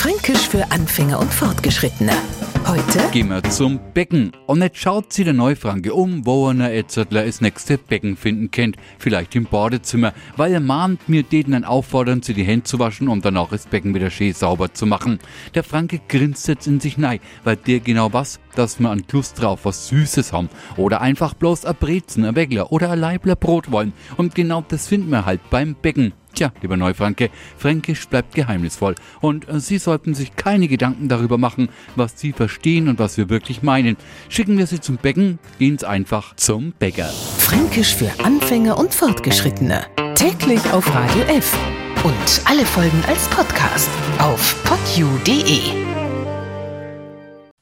Fränkisch für Anfänger und Fortgeschrittene. Heute Gehen wir zum Becken. Und jetzt schaut sie der Neufranke um, wo er Etzettler das nächste Becken finden kennt. Vielleicht im Badezimmer, weil er mahnt mir den dann auffordern, sie die Hände zu waschen und danach das Becken wieder schön sauber zu machen. Der Franke grinst jetzt in sich nein, weil der genau was, dass wir an Lust drauf was Süßes haben. Oder einfach bloß a Brezen, a Weggler oder a Leibler Brot wollen. Und genau das finden wir halt beim Becken. Tja, lieber Neufranke, Fränkisch bleibt geheimnisvoll und äh, Sie sollten sich keine Gedanken darüber machen, was Sie verstehen und was wir wirklich meinen. Schicken wir Sie zum Becken, gehen Sie einfach zum Bäcker. Fränkisch für Anfänger und Fortgeschrittene. Täglich auf Radio F. Und alle Folgen als Podcast auf podu.de.